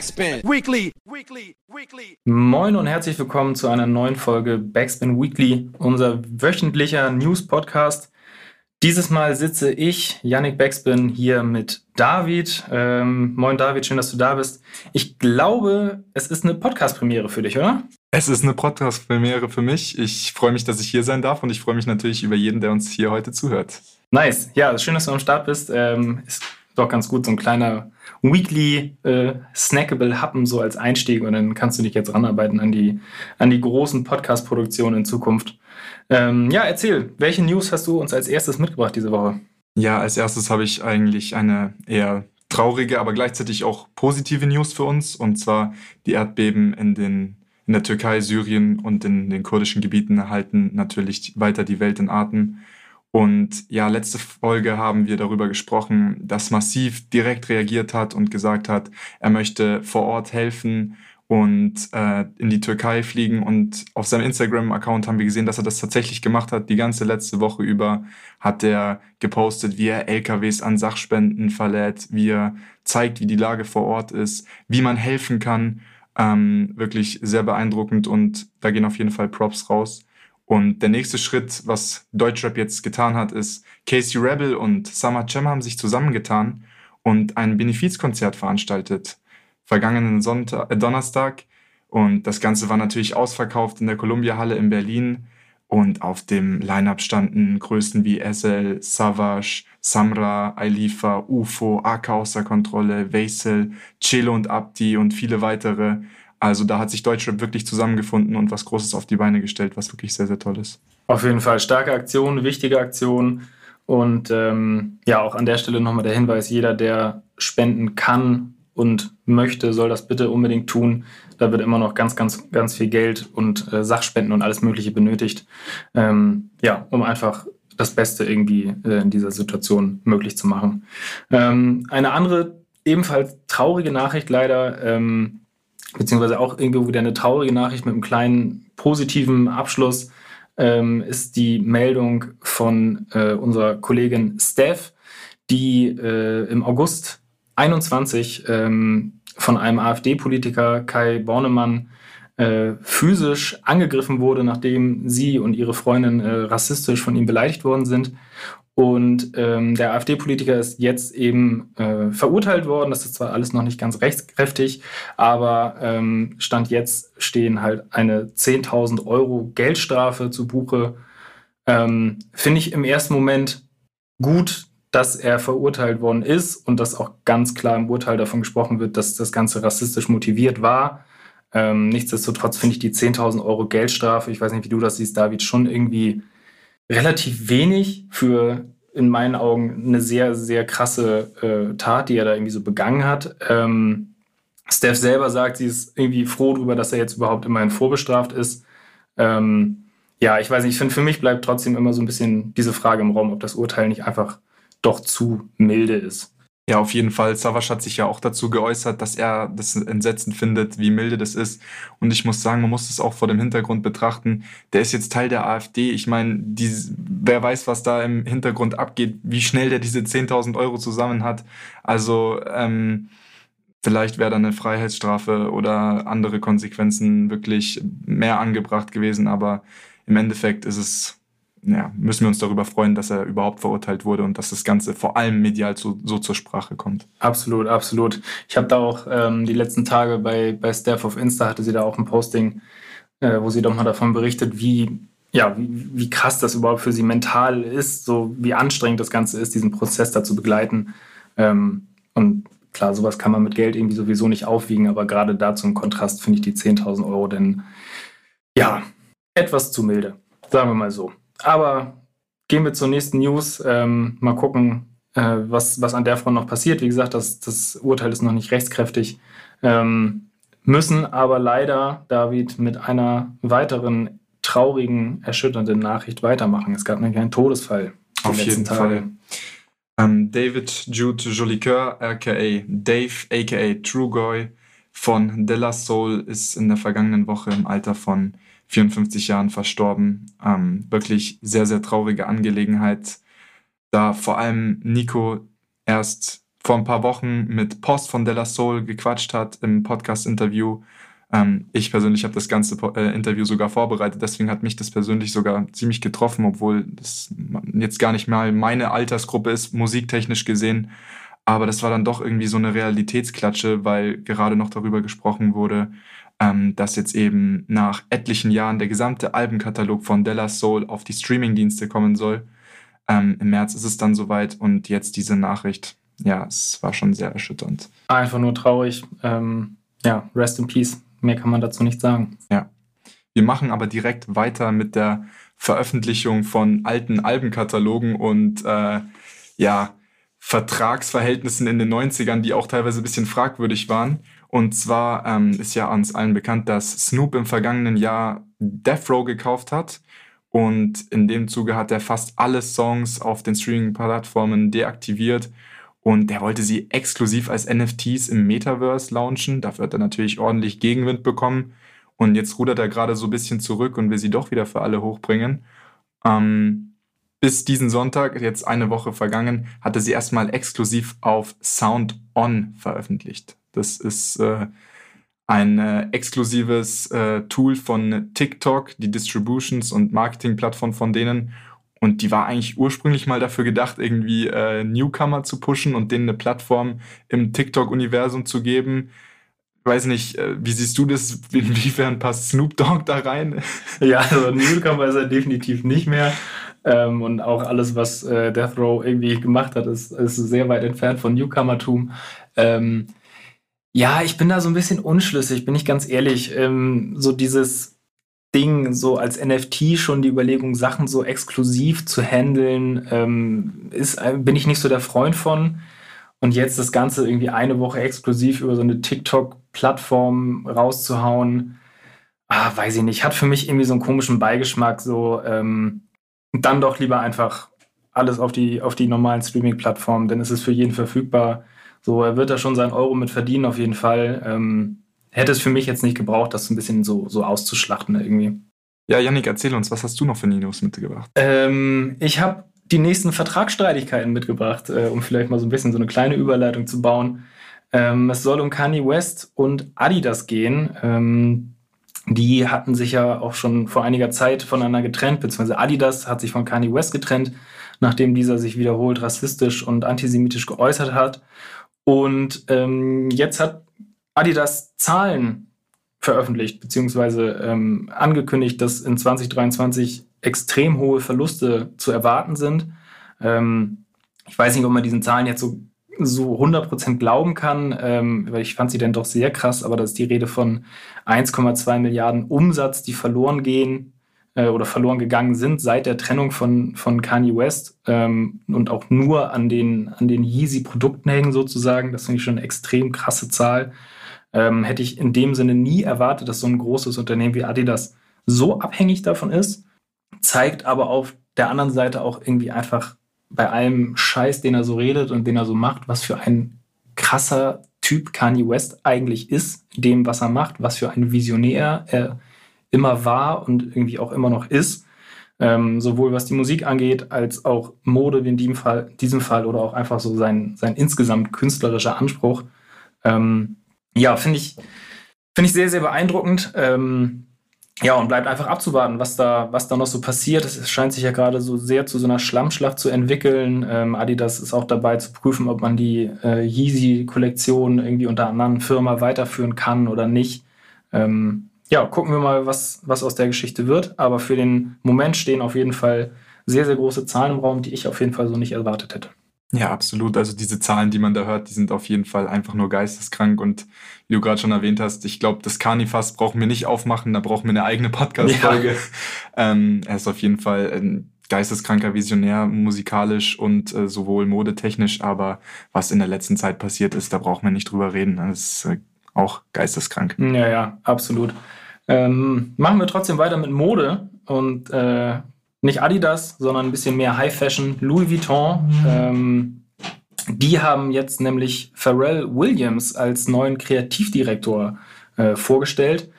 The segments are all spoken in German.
Backspin Weekly. Weekly. Weekly. Moin und herzlich willkommen zu einer neuen Folge Backspin Weekly, unser wöchentlicher News-Podcast. Dieses Mal sitze ich, Yannick Backspin, hier mit David. Ähm, moin David, schön, dass du da bist. Ich glaube, es ist eine Podcast-Premiere für dich, oder? Es ist eine Podcast-Premiere für mich. Ich freue mich, dass ich hier sein darf und ich freue mich natürlich über jeden, der uns hier heute zuhört. Nice. Ja, schön, dass du am Start bist. Ähm, doch ganz gut, so ein kleiner Weekly äh, snackable Happen so als Einstieg und dann kannst du dich jetzt ranarbeiten an die, an die großen Podcast-Produktionen in Zukunft. Ähm, ja, erzähl, welche News hast du uns als erstes mitgebracht diese Woche? Ja, als erstes habe ich eigentlich eine eher traurige, aber gleichzeitig auch positive News für uns und zwar die Erdbeben in den in der Türkei, Syrien und in den kurdischen Gebieten halten natürlich weiter die Welt in Atem. Und ja, letzte Folge haben wir darüber gesprochen, dass Massiv direkt reagiert hat und gesagt hat, er möchte vor Ort helfen und äh, in die Türkei fliegen. Und auf seinem Instagram-Account haben wir gesehen, dass er das tatsächlich gemacht hat. Die ganze letzte Woche über hat er gepostet, wie er LKWs an Sachspenden verlädt, wie er zeigt, wie die Lage vor Ort ist, wie man helfen kann. Ähm, wirklich sehr beeindruckend und da gehen auf jeden Fall Props raus. Und der nächste Schritt, was Deutschrap jetzt getan hat, ist, Casey Rebel und Summer Cem haben sich zusammengetan und ein Benefizkonzert veranstaltet. Vergangenen Sonntag, äh, Donnerstag. Und das Ganze war natürlich ausverkauft in der Columbia Halle in Berlin. Und auf dem Line-Up standen Größen wie SL, Savage, Samra, Ailifa, UFO, AK außer Kontrolle, Vaisel, Chelo und Abdi und viele weitere. Also da hat sich Deutschrap wirklich zusammengefunden und was Großes auf die Beine gestellt, was wirklich sehr, sehr toll ist. Auf jeden Fall starke Aktion, wichtige Aktion. Und ähm, ja, auch an der Stelle nochmal der Hinweis, jeder, der spenden kann und möchte, soll das bitte unbedingt tun. Da wird immer noch ganz, ganz, ganz viel Geld und äh, Sachspenden und alles Mögliche benötigt. Ähm, ja, um einfach das Beste irgendwie äh, in dieser Situation möglich zu machen. Ähm, eine andere, ebenfalls traurige Nachricht leider. Ähm, beziehungsweise auch irgendwo wieder eine traurige Nachricht mit einem kleinen positiven Abschluss, ähm, ist die Meldung von äh, unserer Kollegin Steph, die äh, im August 21 ähm, von einem AfD-Politiker Kai Bornemann äh, physisch angegriffen wurde, nachdem sie und ihre Freundin äh, rassistisch von ihm beleidigt worden sind. Und ähm, der AfD-Politiker ist jetzt eben äh, verurteilt worden. Das ist zwar alles noch nicht ganz rechtskräftig, aber ähm, Stand jetzt stehen halt eine 10.000 Euro Geldstrafe zu Buche. Ähm, Finde ich im ersten Moment gut, dass er verurteilt worden ist und dass auch ganz klar im Urteil davon gesprochen wird, dass das Ganze rassistisch motiviert war. Ähm, nichtsdestotrotz finde ich die 10.000 Euro Geldstrafe, ich weiß nicht, wie du das siehst, David, schon irgendwie relativ wenig für in meinen Augen eine sehr, sehr krasse äh, Tat, die er da irgendwie so begangen hat. Ähm, Steph selber sagt, sie ist irgendwie froh darüber, dass er jetzt überhaupt immerhin vorbestraft ist. Ähm, ja, ich weiß nicht, ich finde, für mich bleibt trotzdem immer so ein bisschen diese Frage im Raum, ob das Urteil nicht einfach doch zu milde ist. Ja, auf jeden Fall. Savasch hat sich ja auch dazu geäußert, dass er das entsetzend findet, wie milde das ist. Und ich muss sagen, man muss das auch vor dem Hintergrund betrachten. Der ist jetzt Teil der AfD. Ich meine, wer weiß, was da im Hintergrund abgeht, wie schnell der diese 10.000 Euro zusammen hat. Also ähm, vielleicht wäre da eine Freiheitsstrafe oder andere Konsequenzen wirklich mehr angebracht gewesen. Aber im Endeffekt ist es ja, müssen wir uns darüber freuen, dass er überhaupt verurteilt wurde und dass das Ganze vor allem medial so, so zur Sprache kommt. Absolut, absolut. Ich habe da auch ähm, die letzten Tage bei, bei Steph auf Insta hatte sie da auch ein Posting, äh, wo sie doch mal davon berichtet, wie, ja, wie, wie krass das überhaupt für sie mental ist, so wie anstrengend das Ganze ist, diesen Prozess da zu begleiten. Ähm, und klar, sowas kann man mit Geld irgendwie sowieso nicht aufwiegen, aber gerade da zum Kontrast finde ich die 10.000 Euro denn, ja, etwas zu milde. Sagen wir mal so. Aber gehen wir zur nächsten News. Ähm, mal gucken, äh, was, was an der Front noch passiert. Wie gesagt, das, das Urteil ist noch nicht rechtskräftig. Ähm, müssen aber leider, David, mit einer weiteren traurigen, erschütternden Nachricht weitermachen. Es gab nämlich einen Todesfall. Auf jeden Tage. Fall. Ähm, David Jude Jolicoeur, aka Dave, aka Trugoy von De La Soul, ist in der vergangenen Woche im Alter von 54 Jahren verstorben. Ähm, wirklich sehr, sehr traurige Angelegenheit, da vor allem Nico erst vor ein paar Wochen mit Post von Della Soul gequatscht hat im Podcast-Interview. Ähm, ich persönlich habe das ganze äh, Interview sogar vorbereitet, deswegen hat mich das persönlich sogar ziemlich getroffen, obwohl das jetzt gar nicht mal meine Altersgruppe ist, musiktechnisch gesehen. Aber das war dann doch irgendwie so eine Realitätsklatsche, weil gerade noch darüber gesprochen wurde, ähm, dass jetzt eben nach etlichen Jahren der gesamte Albenkatalog von Della Soul auf die Streamingdienste kommen soll. Ähm, Im März ist es dann soweit und jetzt diese Nachricht. Ja, es war schon sehr erschütternd. Einfach nur traurig. Ähm, ja, rest in peace. Mehr kann man dazu nicht sagen. Ja. Wir machen aber direkt weiter mit der Veröffentlichung von alten Albenkatalogen und äh, ja, Vertragsverhältnissen in den 90ern, die auch teilweise ein bisschen fragwürdig waren. Und zwar ähm, ist ja uns allen bekannt, dass Snoop im vergangenen Jahr Death Row gekauft hat. Und in dem Zuge hat er fast alle Songs auf den Streaming-Plattformen deaktiviert. Und er wollte sie exklusiv als NFTs im Metaverse launchen. Dafür hat er natürlich ordentlich Gegenwind bekommen. Und jetzt rudert er gerade so ein bisschen zurück und will sie doch wieder für alle hochbringen. Ähm, bis diesen Sonntag, jetzt eine Woche vergangen, hatte sie erstmal exklusiv auf Sound On veröffentlicht. Das ist äh, ein äh, exklusives äh, Tool von TikTok, die Distributions- und Marketing-Plattform von denen. Und die war eigentlich ursprünglich mal dafür gedacht, irgendwie äh, Newcomer zu pushen und denen eine Plattform im TikTok-Universum zu geben. Weiß nicht, äh, wie siehst du das? Inwiefern passt Snoop Dogg da rein? Ja, also Newcomer ist er definitiv nicht mehr. Ähm, und auch alles, was äh, Death Row irgendwie gemacht hat, ist, ist sehr weit entfernt von Newcomertum. Ähm, ja, ich bin da so ein bisschen unschlüssig, bin ich ganz ehrlich. Ähm, so dieses Ding, so als NFT schon die Überlegung, Sachen so exklusiv zu handeln, ähm, ist, äh, bin ich nicht so der Freund von. Und jetzt das Ganze irgendwie eine Woche exklusiv über so eine TikTok-Plattform rauszuhauen, ah, weiß ich nicht, hat für mich irgendwie so einen komischen Beigeschmack, so ähm, dann doch lieber einfach alles auf die, auf die normalen Streaming-Plattformen, denn es ist für jeden verfügbar. So, er wird da schon seinen Euro mit verdienen, auf jeden Fall. Ähm, hätte es für mich jetzt nicht gebraucht, das ein bisschen so, so auszuschlachten irgendwie. Ja, Yannick, erzähl uns, was hast du noch für Ninos mitgebracht? Ähm, ich habe die nächsten Vertragsstreitigkeiten mitgebracht, äh, um vielleicht mal so ein bisschen so eine kleine Überleitung zu bauen. Ähm, es soll um Kanye West und Adidas gehen. Die hatten sich ja auch schon vor einiger Zeit voneinander getrennt, beziehungsweise Adidas hat sich von Kanye West getrennt, nachdem dieser sich wiederholt rassistisch und antisemitisch geäußert hat. Und ähm, jetzt hat Adidas Zahlen veröffentlicht, beziehungsweise ähm, angekündigt, dass in 2023 extrem hohe Verluste zu erwarten sind. Ähm, ich weiß nicht, ob man diesen Zahlen jetzt so, so 100% glauben kann, ähm, weil ich fand sie dann doch sehr krass, aber das ist die Rede von 1,2 Milliarden Umsatz, die verloren gehen äh, oder verloren gegangen sind seit der Trennung von, von Kanye West ähm, und auch nur an den, an den Yeezy-Produkten hängen sozusagen. Das finde ich schon eine extrem krasse Zahl. Ähm, hätte ich in dem Sinne nie erwartet, dass so ein großes Unternehmen wie Adidas so abhängig davon ist, zeigt aber auf der anderen Seite auch irgendwie einfach bei allem Scheiß, den er so redet und den er so macht, was für ein krasser Typ Kanye West eigentlich ist, dem, was er macht, was für ein Visionär er immer war und irgendwie auch immer noch ist. Ähm, sowohl was die Musik angeht, als auch Mode in diesem Fall, diesem Fall oder auch einfach so sein, sein insgesamt künstlerischer Anspruch. Ähm, ja, finde ich, finde ich sehr, sehr beeindruckend. Ähm, ja, und bleibt einfach abzuwarten, was da, was da noch so passiert. Es scheint sich ja gerade so sehr zu so einer Schlammschlacht zu entwickeln. Ähm, Adidas ist auch dabei zu prüfen, ob man die äh, Yeezy-Kollektion irgendwie unter einer anderen Firma weiterführen kann oder nicht. Ähm, ja, gucken wir mal, was, was aus der Geschichte wird. Aber für den Moment stehen auf jeden Fall sehr, sehr große Zahlen im Raum, die ich auf jeden Fall so nicht erwartet hätte. Ja, absolut. Also diese Zahlen, die man da hört, die sind auf jeden Fall einfach nur geisteskrank. Und wie du gerade schon erwähnt hast, ich glaube, das Carnifast brauchen wir nicht aufmachen, da brauchen wir eine eigene Podcast-Folge. Ja. Ähm, er ist auf jeden Fall ein geisteskranker Visionär, musikalisch und äh, sowohl modetechnisch, aber was in der letzten Zeit passiert ist, da brauchen wir nicht drüber reden. Das ist äh, auch geisteskrank. Ja, ja, absolut. Ähm, machen wir trotzdem weiter mit Mode und äh, nicht Adidas, sondern ein bisschen mehr High Fashion, Louis Vuitton. Mhm. Ähm, die haben jetzt nämlich Pharrell Williams als neuen Kreativdirektor äh, vorgestellt.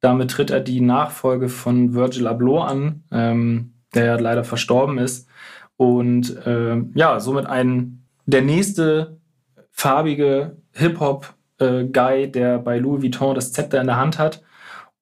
Damit tritt er die Nachfolge von Virgil Abloh an, ähm, der ja leider verstorben ist. Und äh, ja, somit ein der nächste farbige Hip-Hop-Guy, äh, der bei Louis Vuitton das Zepter in der Hand hat.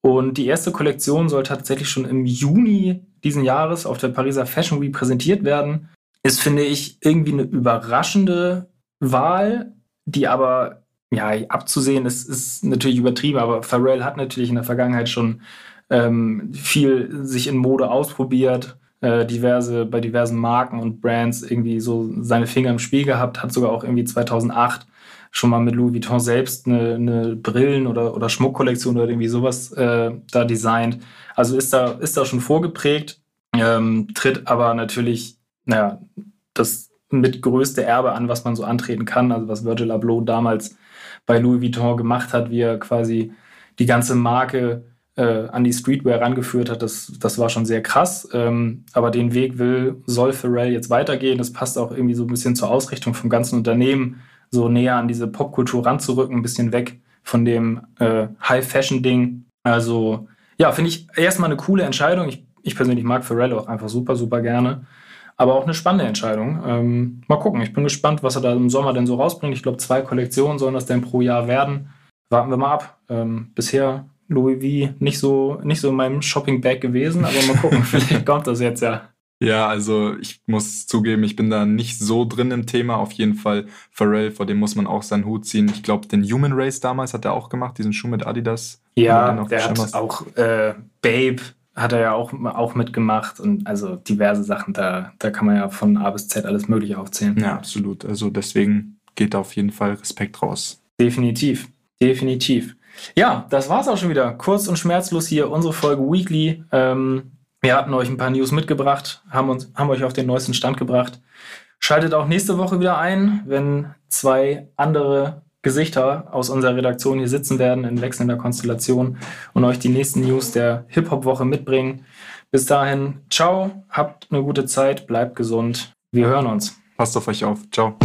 Und die erste Kollektion soll tatsächlich schon im Juni diesen Jahres auf der Pariser Fashion Week präsentiert werden. Ist, finde ich, irgendwie eine überraschende Wahl, die aber, ja, abzusehen ist, ist natürlich übertrieben, aber Pharrell hat natürlich in der Vergangenheit schon ähm, viel sich in Mode ausprobiert, äh, diverse, bei diversen Marken und Brands irgendwie so seine Finger im Spiel gehabt, hat sogar auch irgendwie 2008 schon mal mit Louis Vuitton selbst eine, eine Brillen- oder, oder Schmuckkollektion oder irgendwie sowas äh, da designt. Also ist da, ist da schon vorgeprägt, ähm, tritt aber natürlich, naja, das mit größte Erbe an, was man so antreten kann. Also was Virgil Abloh damals bei Louis Vuitton gemacht hat, wie er quasi die ganze Marke äh, an die Streetwear rangeführt hat, das, das war schon sehr krass. Ähm, aber den Weg will, soll Pharrell jetzt weitergehen. Das passt auch irgendwie so ein bisschen zur Ausrichtung vom ganzen Unternehmen so näher an diese Popkultur ranzurücken, ein bisschen weg von dem äh, High-Fashion-Ding. Also ja, finde ich erstmal eine coole Entscheidung. Ich, ich persönlich mag Pharrell auch einfach super, super gerne. Aber auch eine spannende Entscheidung. Ähm, mal gucken, ich bin gespannt, was er da im Sommer denn so rausbringt. Ich glaube, zwei Kollektionen sollen das denn pro Jahr werden. Warten wir mal ab. Ähm, bisher Louis V nicht so, nicht so in meinem Shopping-Bag gewesen, aber mal gucken, vielleicht kommt das jetzt ja. Ja, also ich muss zugeben, ich bin da nicht so drin im Thema. Auf jeden Fall Pharrell, vor dem muss man auch seinen Hut ziehen. Ich glaube, den Human Race damals hat er auch gemacht, diesen Schuh mit Adidas. Ja, der hat auch äh, Babe hat er ja auch, auch mitgemacht und also diverse Sachen, da, da kann man ja von A bis Z alles Mögliche aufzählen. Ja, absolut. Also deswegen geht da auf jeden Fall Respekt raus. Definitiv, definitiv. Ja, das war's auch schon wieder. Kurz und schmerzlos hier unsere Folge Weekly. Ähm, wir hatten euch ein paar News mitgebracht, haben, uns, haben euch auf den neuesten Stand gebracht. Schaltet auch nächste Woche wieder ein, wenn zwei andere Gesichter aus unserer Redaktion hier sitzen werden in wechselnder Konstellation und euch die nächsten News der Hip-Hop-Woche mitbringen. Bis dahin, ciao, habt eine gute Zeit, bleibt gesund. Wir hören uns. Passt auf euch auf. Ciao.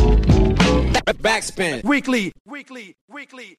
Backspin. Weekly, weekly, weekly.